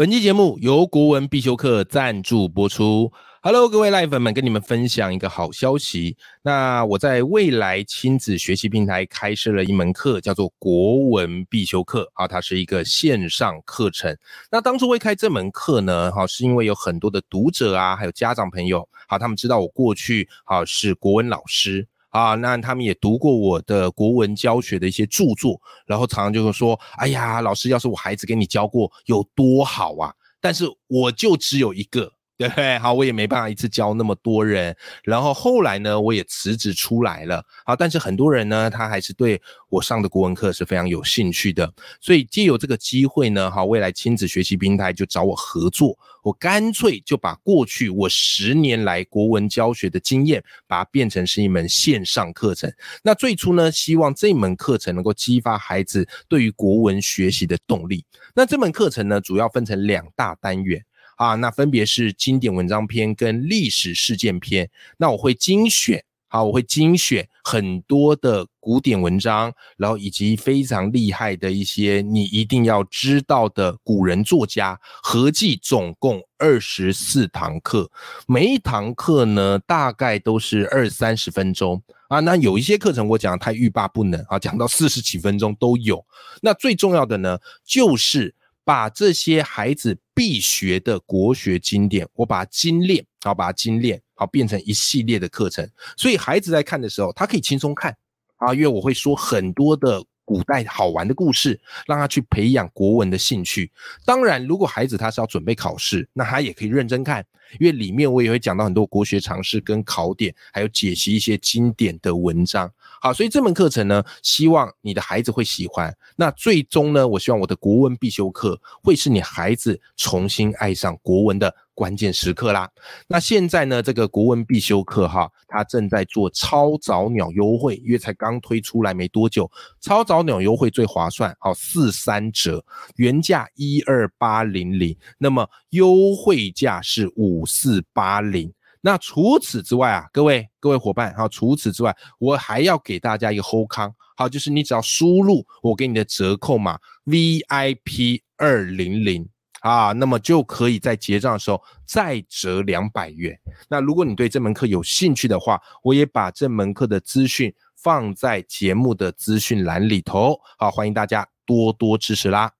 本期节目由国文必修课赞助播出。Hello，各位赖粉们，跟你们分享一个好消息。那我在未来亲子学习平台开设了一门课，叫做国文必修课啊，它是一个线上课程。那当初会开这门课呢，哈，是因为有很多的读者啊，还有家长朋友，好，他们知道我过去啊是国文老师。啊，那他们也读过我的国文教学的一些著作，然后常常就会说：“哎呀，老师，要是我孩子给你教过，有多好啊！”但是我就只有一个。对对？好，我也没办法一次教那么多人。然后后来呢，我也辞职出来了。好，但是很多人呢，他还是对我上的国文课是非常有兴趣的。所以借由这个机会呢，好，未来亲子学习平台就找我合作。我干脆就把过去我十年来国文教学的经验，把它变成是一门线上课程。那最初呢，希望这门课程能够激发孩子对于国文学习的动力。那这门课程呢，主要分成两大单元。啊，那分别是经典文章篇跟历史事件篇。那我会精选，好，我会精选很多的古典文章，然后以及非常厉害的一些你一定要知道的古人作家，合计总共二十四堂课，每一堂课呢大概都是二三十分钟啊。那有一些课程我讲太欲罢不能啊，讲到四十几分钟都有。那最重要的呢，就是把这些孩子。必学的国学经典，我把它精炼，好把它精炼，好变成一系列的课程。所以孩子在看的时候，他可以轻松看啊，因为我会说很多的古代好玩的故事，让他去培养国文的兴趣。当然，如果孩子他是要准备考试，那他也可以认真看，因为里面我也会讲到很多国学常识跟考点，还有解析一些经典的文章。好，所以这门课程呢，希望你的孩子会喜欢。那最终呢，我希望我的国文必修课会是你孩子重新爱上国文的关键时刻啦。那现在呢，这个国文必修课哈，它正在做超早鸟优惠，因为才刚推出来没多久，超早鸟优惠最划算，好四三折，原价一二八零零，那么优惠价是五四八零。那除此之外啊，各位各位伙伴好，除此之外，我还要给大家一个后康，好，就是你只要输入我给你的折扣码 VIP 二零零啊，那么就可以在结账的时候再折两百元。那如果你对这门课有兴趣的话，我也把这门课的资讯放在节目的资讯栏里头，好，欢迎大家多多支持啦。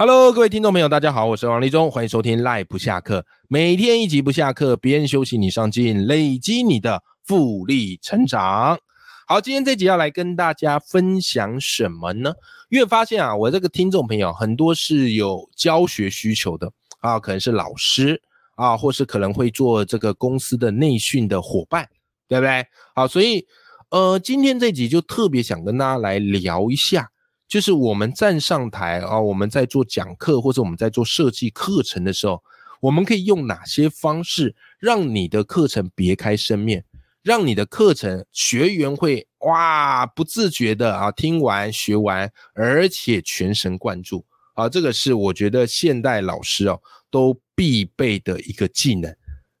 Hello，各位听众朋友，大家好，我是王立忠，欢迎收听赖不下课，每天一集不下课，别人休息你上进，累积你的复利成长。好，今天这集要来跟大家分享什么呢？因为发现啊，我这个听众朋友很多是有教学需求的啊，可能是老师啊，或是可能会做这个公司的内训的伙伴，对不对？好，所以呃，今天这集就特别想跟大家来聊一下。就是我们站上台啊，我们在做讲课或者我们在做设计课程的时候，我们可以用哪些方式让你的课程别开生面，让你的课程学员会哇不自觉的啊听完学完，而且全神贯注啊，这个是我觉得现代老师哦都必备的一个技能，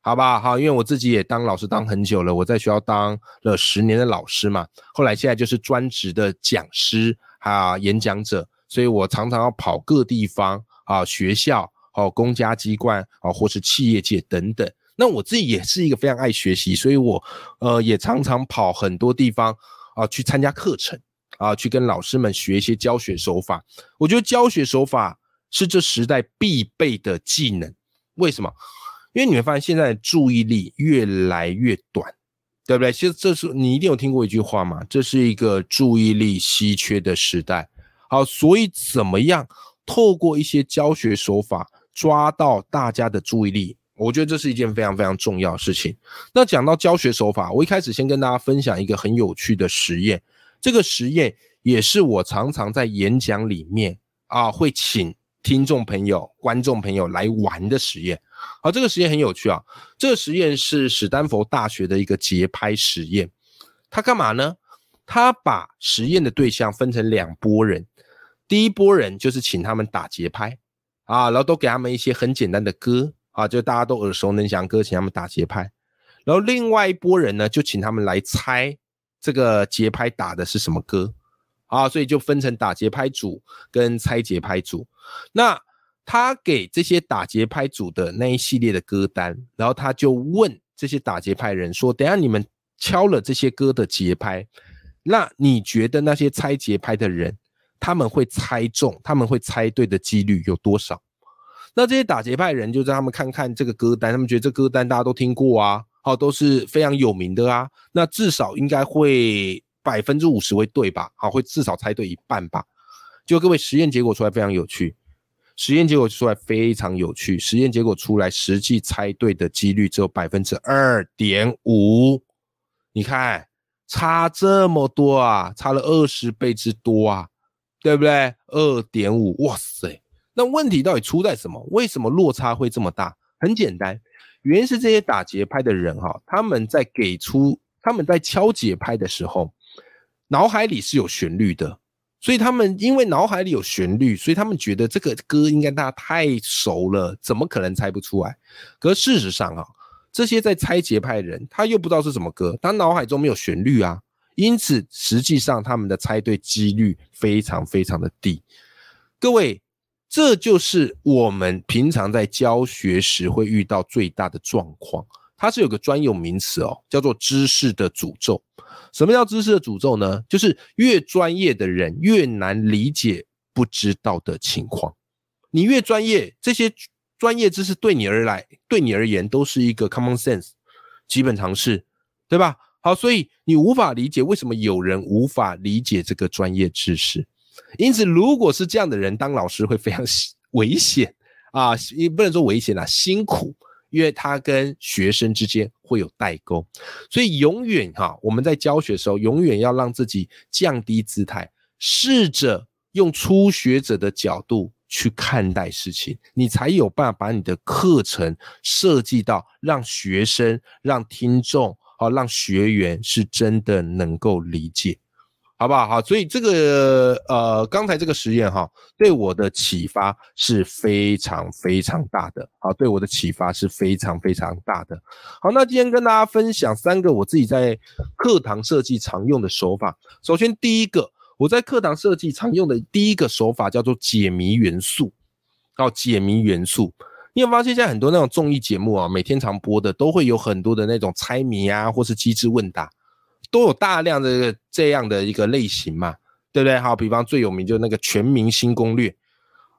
好吧？好，因为我自己也当老师当很久了，我在学校当了十年的老师嘛，后来现在就是专职的讲师。啊，演讲者，所以我常常要跑各地方啊，学校、哦，公家机关啊，或是企业界等等。那我自己也是一个非常爱学习，所以我呃也常常跑很多地方啊，去参加课程啊，去跟老师们学一些教学手法。我觉得教学手法是这时代必备的技能。为什么？因为你会发现现在的注意力越来越短。对不对？其实这是你一定有听过一句话嘛，这是一个注意力稀缺的时代。好，所以怎么样透过一些教学手法抓到大家的注意力？我觉得这是一件非常非常重要的事情。那讲到教学手法，我一开始先跟大家分享一个很有趣的实验。这个实验也是我常常在演讲里面啊会请听众朋友、观众朋友来玩的实验。好，这个实验很有趣啊。这个实验是史丹佛大学的一个节拍实验。他干嘛呢？他把实验的对象分成两拨人。第一拨人就是请他们打节拍啊，然后都给他们一些很简单的歌啊，就大家都耳熟能详歌，请他们打节拍。然后另外一拨人呢，就请他们来猜这个节拍打的是什么歌啊。所以就分成打节拍组跟猜节拍组。那他给这些打节拍组的那一系列的歌单，然后他就问这些打节拍人说：“等下你们敲了这些歌的节拍，那你觉得那些猜节拍的人，他们会猜中，他们会猜对的几率有多少？”那这些打节拍人就让他们看看这个歌单，他们觉得这歌单大家都听过啊，好都是非常有名的啊，那至少应该会百分之五十会对吧？好，会至少猜对一半吧。就各位实验结果出来非常有趣。实验结果出来非常有趣，实验结果出来，实际猜对的几率只有百分之二点五。你看，差这么多啊，差了二十倍之多啊，对不对？二点五，哇塞！那问题到底出在什么？为什么落差会这么大？很简单，原因是这些打节拍的人哈，他们在给出他们在敲节拍的时候，脑海里是有旋律的。所以他们因为脑海里有旋律，所以他们觉得这个歌应该大家太熟了，怎么可能猜不出来？可事实上啊，这些在猜节拍的人，他又不知道是什么歌，他脑海中没有旋律啊，因此实际上他们的猜对几率非常非常的低。各位，这就是我们平常在教学时会遇到最大的状况。它是有个专有名词哦，叫做知识的诅咒。什么叫知识的诅咒呢？就是越专业的人越难理解不知道的情况。你越专业，这些专业知识对你而来，对你而言都是一个 common sense 基本常识，对吧？好，所以你无法理解为什么有人无法理解这个专业知识。因此，如果是这样的人当老师会非常危险啊，也不能说危险啦，辛苦。因为他跟学生之间会有代沟，所以永远哈，我们在教学的时候，永远要让自己降低姿态，试着用初学者的角度去看待事情，你才有办法把你的课程设计到让学生、让听众、好让学员是真的能够理解。好不好？好，所以这个呃，刚才这个实验哈，对我的启发是非常非常大的。好，对我的启发是非常非常大的。好，那今天跟大家分享三个我自己在课堂设计常用的手法。首先，第一个我在课堂设计常用的第一个手法叫做解谜元素。好，解谜元素，你有发现现在很多那种综艺节目啊，每天常播的都会有很多的那种猜谜啊，或是机智问答。都有大量的这样的一个类型嘛，对不对？好，比方最有名就那个《全明星攻略》，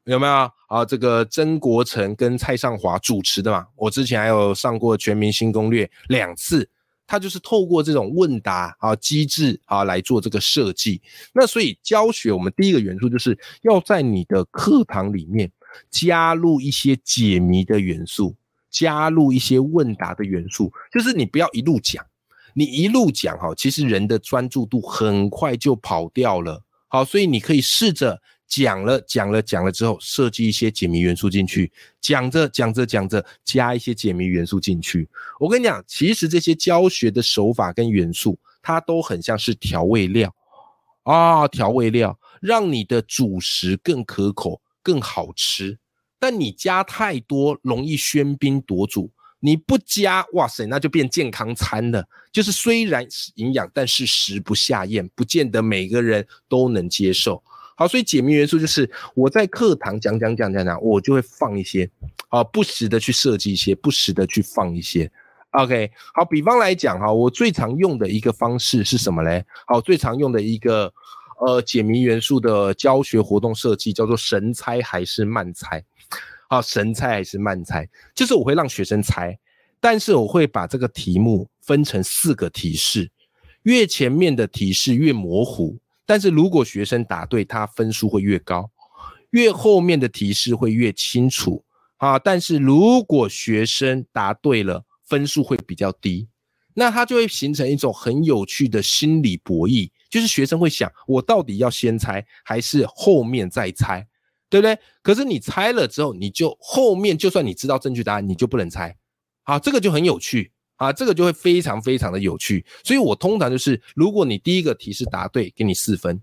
有没有？啊，这个曾国成跟蔡尚华主持的嘛。我之前还有上过《全明星攻略》两次，他就是透过这种问答啊机制啊来做这个设计。那所以教学我们第一个元素就是要在你的课堂里面加入一些解谜的元素，加入一些问答的元素，就是你不要一路讲。你一路讲哈，其实人的专注度很快就跑掉了。好，所以你可以试着讲了讲了讲了之后，设计一些解谜元素进去，讲着讲着讲着，加一些解谜元素进去。我跟你讲，其实这些教学的手法跟元素，它都很像是调味料啊，调味料让你的主食更可口、更好吃。但你加太多，容易喧宾夺主。你不加，哇塞，那就变健康餐了。就是虽然营养，但是食不下咽，不见得每个人都能接受。好，所以解谜元素就是我在课堂讲讲讲讲讲，我就会放一些，啊，不时的去设计一些，不时的去放一些。OK，好，比方来讲哈，我最常用的一个方式是什么嘞？好，最常用的一个呃解谜元素的教学活动设计叫做神猜还是慢猜。好，神猜还是慢猜？就是我会让学生猜，但是我会把这个题目分成四个提示，越前面的提示越模糊，但是如果学生答对，他分数会越高；越后面的提示会越清楚。啊，但是如果学生答对了，分数会比较低，那他就会形成一种很有趣的心理博弈，就是学生会想：我到底要先猜还是后面再猜？对不对？可是你猜了之后，你就后面就算你知道正确答案，你就不能猜。好，这个就很有趣啊，这个就会非常非常的有趣。所以我通常就是，如果你第一个题是答对，给你四分；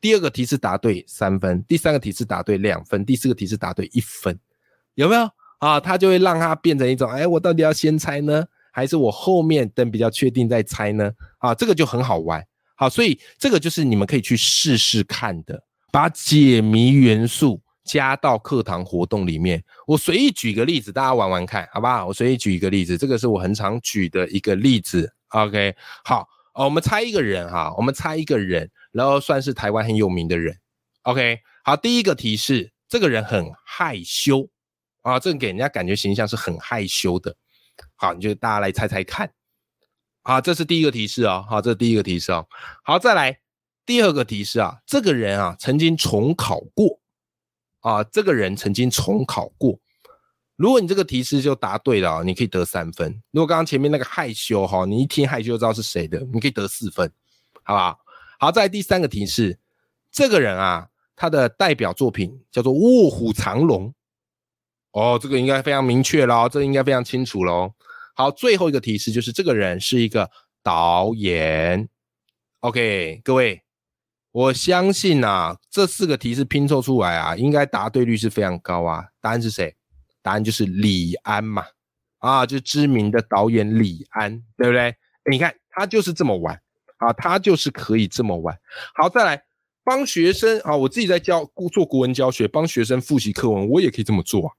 第二个题是答对三分；第三个题是答对两分；第四个题是答对一分，有没有啊？他就会让它变成一种，哎，我到底要先猜呢，还是我后面等比较确定再猜呢？啊，这个就很好玩。好，所以这个就是你们可以去试试看的，把解谜元素。加到课堂活动里面。我随意举个例子，大家玩玩看，好不好？我随意举一个例子，这个是我很常举的一个例子。OK，好，我们猜一个人哈，我们猜一个人，然后算是台湾很有名的人。OK，好，第一个提示，这个人很害羞啊，这个给人家感觉形象是很害羞的。好，你就大家来猜猜看。好，这是第一个提示哦。好，这是第一个提示哦。好，再来第二个提示啊，这个人啊曾经重考过啊，这个人曾经重考过。如果你这个提示就答对了，你可以得三分。如果刚刚前面那个害羞哈，你一听害羞就知道是谁的，你可以得四分，好不好？好，再来第三个提示，这个人啊，他的代表作品叫做《卧虎藏龙》。哦，这个应该非常明确喽，这个应该非常清楚喽。好，最后一个提示就是这个人是一个导演。OK，各位，我相信啊，这四个提示拼凑出来啊，应该答对率是非常高啊。答案是谁？答案就是李安嘛，啊，就知名的导演李安，对不对？你看他就是这么玩啊，他就是可以这么玩。好，再来帮学生啊，我自己在教做国文教学，帮学生复习课文，我也可以这么做啊。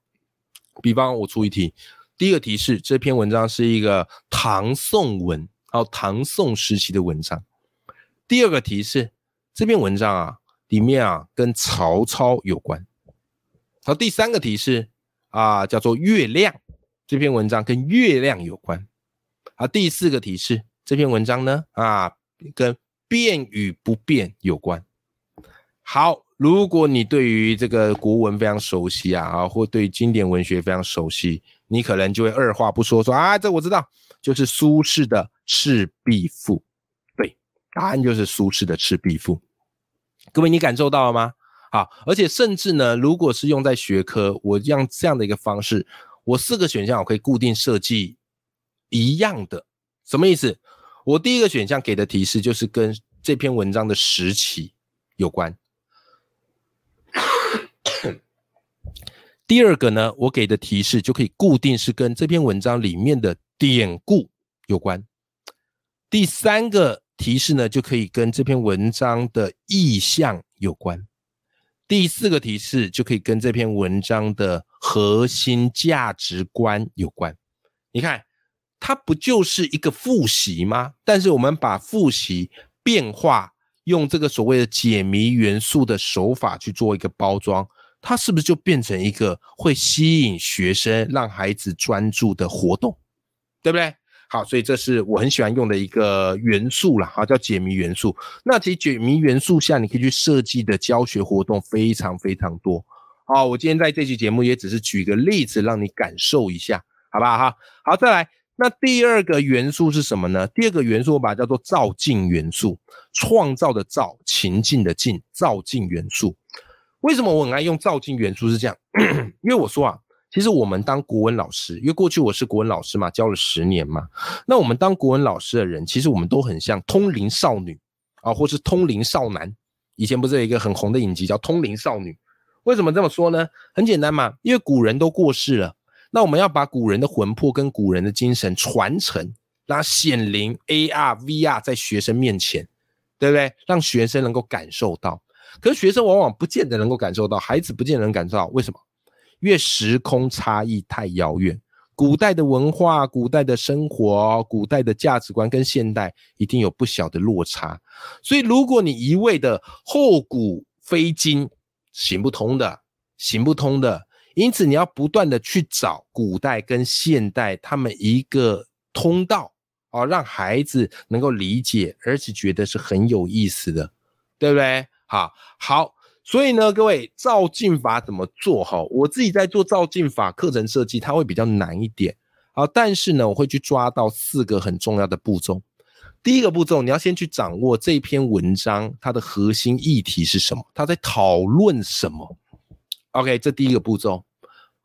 比方我出一题。第一个提示，这篇文章是一个唐宋文，哦，唐宋时期的文章。第二个提示，这篇文章啊，里面啊跟曹操有关。好，第三个提示啊，叫做月亮，这篇文章跟月亮有关。好，第四个提示，这篇文章呢啊，跟变与不变有关。好。如果你对于这个国文非常熟悉啊，啊，或对经典文学非常熟悉，你可能就会二话不说说啊，这我知道，就是苏轼的《赤壁赋》。答案就是苏轼的《赤壁赋》。各位，你感受到了吗？好，而且甚至呢，如果是用在学科，我用这样的一个方式，我四个选项我可以固定设计一样的，什么意思？我第一个选项给的提示就是跟这篇文章的时期有关。第二个呢，我给的提示就可以固定是跟这篇文章里面的典故有关。第三个提示呢，就可以跟这篇文章的意象有关。第四个提示就可以跟这篇文章的核心价值观有关。你看，它不就是一个复习吗？但是我们把复习变化，用这个所谓的解谜元素的手法去做一个包装。它是不是就变成一个会吸引学生、让孩子专注的活动，对不对？好，所以这是我很喜欢用的一个元素了，哈，叫解谜元素。那其实解谜元素下，你可以去设计的教学活动非常非常多。好，我今天在这期节目也只是举个例子，让你感受一下，好不好？哈，好，再来。那第二个元素是什么呢？第二个元素我把它叫做造境元素，创造的造，情境的境，造境元素。为什么我很爱用造境元素？是这样，因为我说啊，其实我们当国文老师，因为过去我是国文老师嘛，教了十年嘛。那我们当国文老师的人，其实我们都很像通灵少女啊，或是通灵少男。以前不是有一个很红的影集叫《通灵少女》？为什么这么说呢？很简单嘛，因为古人都过世了，那我们要把古人的魂魄跟古人的精神传承，让它显灵 AR、VR 在学生面前，对不对？让学生能够感受到。可是学生往往不见得能够感受到，孩子不见得能感受到，为什么？因为时空差异太遥远，古代的文化、古代的生活、古代的价值观跟现代一定有不小的落差。所以，如果你一味的后古非今，行不通的，行不通的。因此，你要不断的去找古代跟现代他们一个通道，哦，让孩子能够理解，而且觉得是很有意思的，对不对？好好，所以呢，各位照镜法怎么做？哈，我自己在做照镜法课程设计，它会比较难一点。好，但是呢，我会去抓到四个很重要的步骤。第一个步骤，你要先去掌握这篇文章它的核心议题是什么，它在讨论什么。OK，这第一个步骤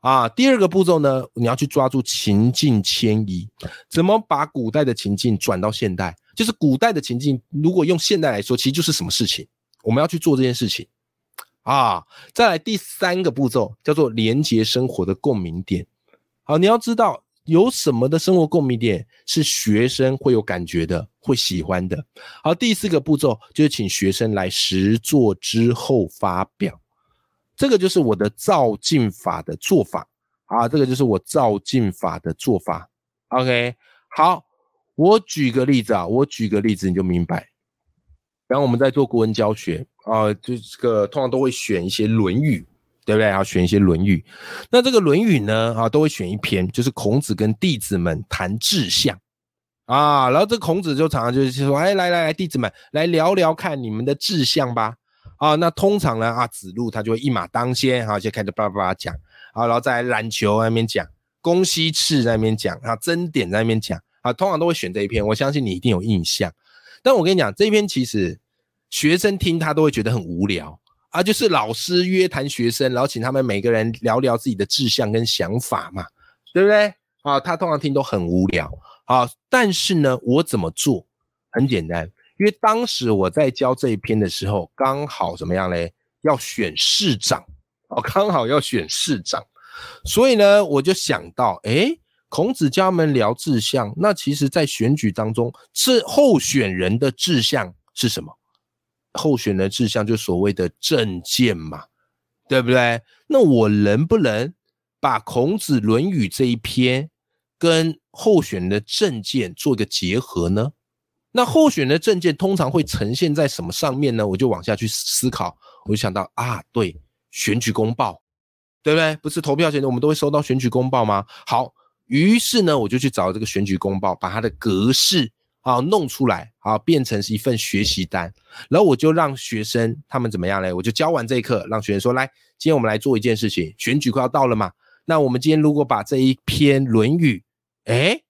啊。第二个步骤呢，你要去抓住情境迁移，怎么把古代的情境转到现代？就是古代的情境，如果用现代来说，其实就是什么事情？我们要去做这件事情啊！再来第三个步骤叫做连接生活的共鸣点。好，你要知道有什么的生活共鸣点是学生会有感觉的、会喜欢的。好，第四个步骤就是请学生来实做之后发表。这个就是我的照镜法的做法啊，这个就是我照镜法的做法。OK，好，我举个例子啊，我举个例子你就明白。然后我们在做国文教学啊，就这个通常都会选一些《论语》，对不对？要选一些《论语》。那这个《论语》呢啊，都会选一篇，就是孔子跟弟子们谈志向啊。然后这孔子就常常就是说，哎，来来来，弟子们来聊聊看你们的志向吧。啊，那通常呢啊，子路他就会一马当先啊，就开始叭叭叭讲啊，然后在篮球那边讲，公西赤在那边讲啊，争点在那边讲啊，通常都会选这一篇。我相信你一定有印象。但我跟你讲，这篇其实学生听他都会觉得很无聊啊，就是老师约谈学生，然后请他们每个人聊聊自己的志向跟想法嘛，对不对？啊，他通常听都很无聊啊。但是呢，我怎么做？很简单，因为当时我在教这一篇的时候，刚好怎么样嘞？要选市长哦，刚好要选市长，所以呢，我就想到，哎。孔子家们聊志向，那其实，在选举当中，是候选人的志向是什么？候选人的志向就所谓的政见嘛，对不对？那我能不能把孔子《论语》这一篇跟候选人的政见做一个结合呢？那候选人的政见通常会呈现在什么上面呢？我就往下去思考，我就想到啊，对，选举公报，对不对？不是投票前我们都会收到选举公报吗？好。于是呢，我就去找这个选举公报，把它的格式啊弄出来，啊变成是一份学习单，然后我就让学生他们怎么样嘞？我就教完这一课，让学生说：来，今天我们来做一件事情，选举快要到了嘛。那我们今天如果把这一篇《论语》哎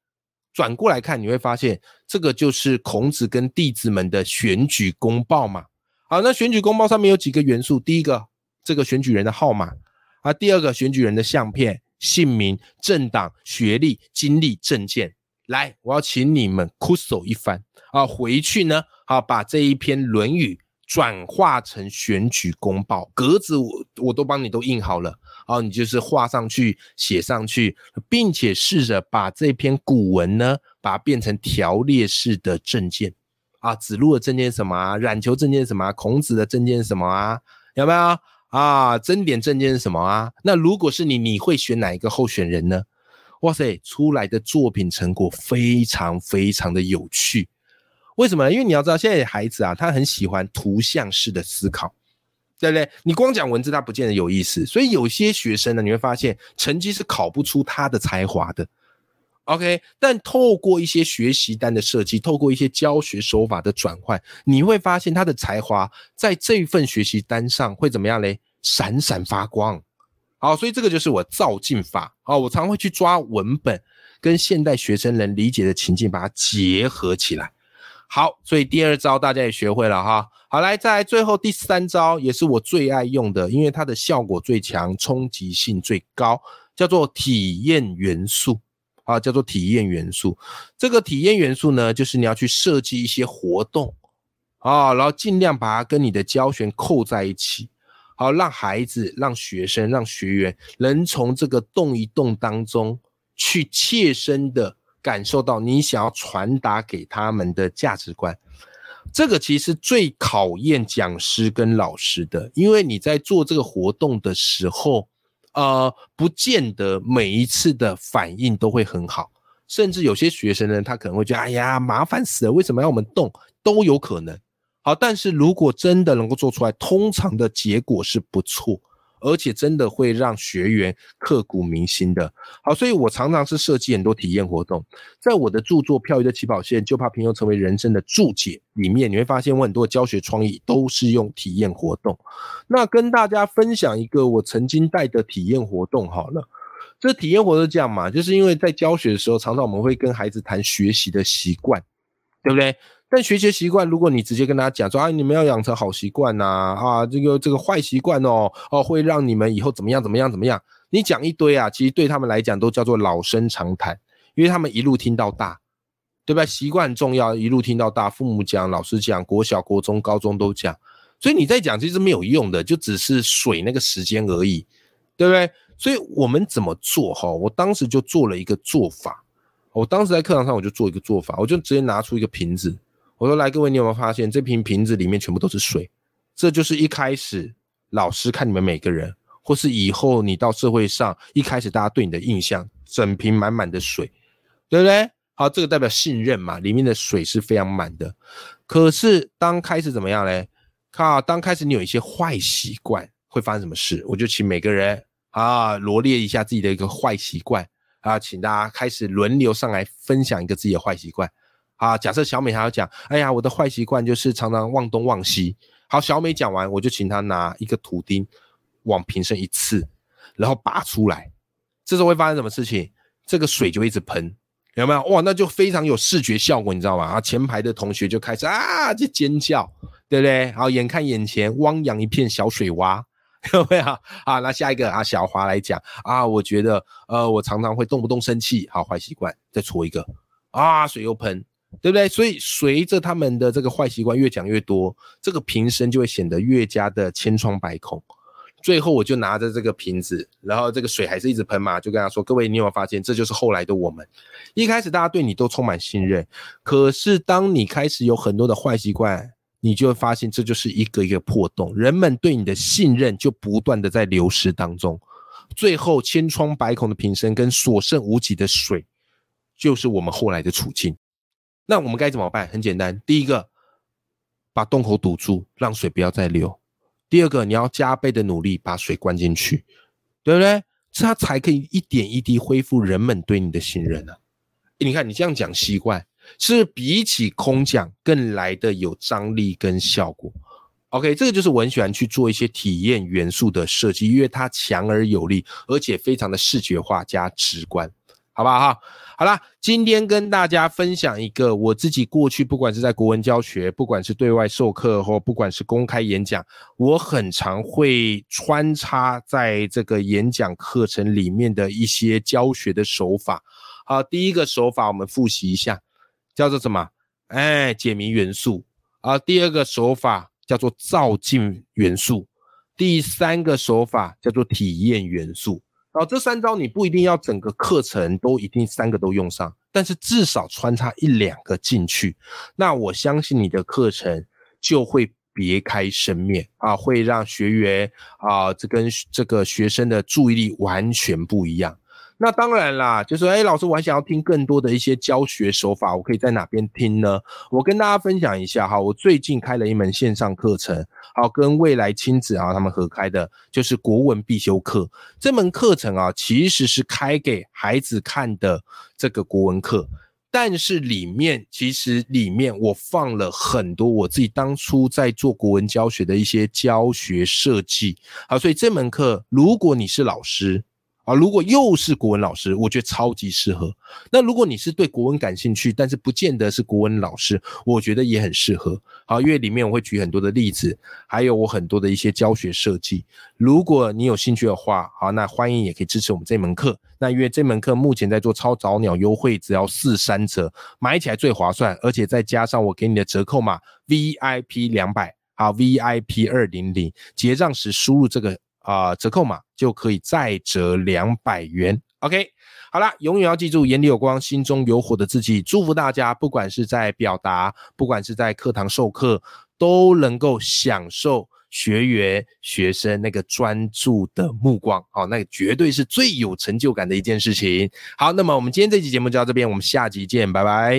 转过来看，你会发现这个就是孔子跟弟子们的选举公报嘛。好，那选举公报上面有几个元素，第一个这个选举人的号码啊，第二个选举人的相片。姓名、政党、学历、经历、证件，来，我要请你们苦守一番啊！回去呢，好把这一篇《论语》转化成选举公报，格子我我都帮你都印好了啊！你就是画上去、写上去，并且试着把这篇古文呢，把它变成条列式的证件啊！子路的证件什么啊？冉求证件什么？孔子的证件什么啊？有没有？啊，真点证件是什么啊？那如果是你，你会选哪一个候选人呢？哇塞，出来的作品成果非常非常的有趣。为什么？因为你要知道，现在孩子啊，他很喜欢图像式的思考，对不对？你光讲文字，他不见得有意思。所以有些学生呢，你会发现成绩是考不出他的才华的。OK，但透过一些学习单的设计，透过一些教学手法的转换，你会发现他的才华在这份学习单上会怎么样嘞？闪闪发光。好，所以这个就是我照镜法。好，我常会去抓文本跟现代学生能理解的情境，把它结合起来。好，所以第二招大家也学会了哈。好，来，再来最后第三招，也是我最爱用的，因为它的效果最强，冲击性最高，叫做体验元素。啊，叫做体验元素。这个体验元素呢，就是你要去设计一些活动啊，然后尽量把它跟你的教学扣在一起，好让孩子、让学生、让学员能从这个动一动当中去切身的感受到你想要传达给他们的价值观。这个其实最考验讲师跟老师的，因为你在做这个活动的时候。呃，不见得每一次的反应都会很好，甚至有些学生呢，他可能会觉得，哎呀，麻烦死了，为什么要我们动？都有可能。好，但是如果真的能够做出来，通常的结果是不错。而且真的会让学员刻骨铭心的。好，所以我常常是设计很多体验活动，在我的著作《漂移的起跑线》就怕平庸成为人生的注解里面，你会发现我很多教学创意都是用体验活动。那跟大家分享一个我曾经带的体验活动好了，这体验活动这样嘛，就是因为在教学的时候，常常我们会跟孩子谈学习的习惯，对不对？但学习习惯，如果你直接跟他讲说啊，你们要养成好习惯呐，啊，这个这个坏习惯哦，哦，会让你们以后怎么样怎么样怎么样？你讲一堆啊，其实对他们来讲都叫做老生常谈，因为他们一路听到大，对吧？习惯重要，一路听到大，父母讲，老师讲，国小、国中、高中都讲，所以你在讲其实没有用的，就只是水那个时间而已，对不对？所以我们怎么做哈？我当时就做了一个做法，我当时在课堂上我就做一个做法，我就直接拿出一个瓶子。我说来，各位，你有没有发现这瓶瓶子里面全部都是水？这就是一开始老师看你们每个人，或是以后你到社会上，一开始大家对你的印象，整瓶满满的水，对不对？好，这个代表信任嘛，里面的水是非常满的。可是当开始怎么样嘞？靠，当开始你有一些坏习惯，会发生什么事？我就请每个人啊罗列一下自己的一个坏习惯啊，请大家开始轮流上来分享一个自己的坏习惯。啊，假设小美还要讲，哎呀，我的坏习惯就是常常忘东忘西。好，小美讲完，我就请她拿一个图钉往瓶身一刺，然后拔出来。这时候会发生什么事情？这个水就一直喷，有没有？哇，那就非常有视觉效果，你知道吗？啊，前排的同学就开始啊，就尖叫，对不对？好，眼看眼前汪洋一片小水洼，有没有？好，那下一个啊，小华来讲啊，我觉得呃，我常常会动不动生气，好，坏习惯，再搓一个啊，水又喷。对不对？所以随着他们的这个坏习惯越讲越多，这个瓶身就会显得越加的千疮百孔。最后我就拿着这个瓶子，然后这个水还是一直喷嘛，就跟他说：“各位，你有没有发现，这就是后来的我们？一开始大家对你都充满信任，可是当你开始有很多的坏习惯，你就会发现这就是一个一个破洞，人们对你的信任就不断的在流失当中。最后千疮百孔的瓶身跟所剩无几的水，就是我们后来的处境。”那我们该怎么办？很简单，第一个，把洞口堵住，让水不要再流；第二个，你要加倍的努力把水灌进去，对不对？这样才可以一点一滴恢复人们对你的信任啊！你看，你这样讲习惯，是比起空讲更来的有张力跟效果。OK，这个就是我很喜欢去做一些体验元素的设计，因为它强而有力，而且非常的视觉化加直观。好不好？好啦，今天跟大家分享一个我自己过去，不管是在国文教学，不管是对外授课，或不管是公开演讲，我很常会穿插在这个演讲课程里面的一些教学的手法。好，第一个手法我们复习一下，叫做什么？哎，解谜元素。啊，第二个手法叫做造境元素，第三个手法叫做体验元素。好，这三招你不一定要整个课程都一定三个都用上，但是至少穿插一两个进去，那我相信你的课程就会别开生面啊，会让学员啊，这跟这个学生的注意力完全不一样。那当然啦，就说，哎，老师，我还想要听更多的一些教学手法，我可以在哪边听呢？我跟大家分享一下哈，我最近开了一门线上课程，好，跟未来亲子啊他们合开的，就是国文必修课。这门课程啊，其实是开给孩子看的这个国文课，但是里面其实里面我放了很多我自己当初在做国文教学的一些教学设计，好，所以这门课如果你是老师。啊，如果又是国文老师，我觉得超级适合。那如果你是对国文感兴趣，但是不见得是国文老师，我觉得也很适合。好，因为里面我会举很多的例子，还有我很多的一些教学设计。如果你有兴趣的话，好，那欢迎也可以支持我们这门课。那因为这门课目前在做超早鸟优惠，只要四三折，买起来最划算，而且再加上我给你的折扣码 VIP 两百，好 VIP 二零零，结账时输入这个。啊，折扣码就可以再折两百元。OK，好了，永远要记住眼里有光，心中有火的自己。祝福大家，不管是在表达，不管是在课堂授课，都能够享受学员、学生那个专注的目光。哦，那绝对是最有成就感的一件事情。好，那么我们今天这期节目就到这边，我们下集见，拜拜。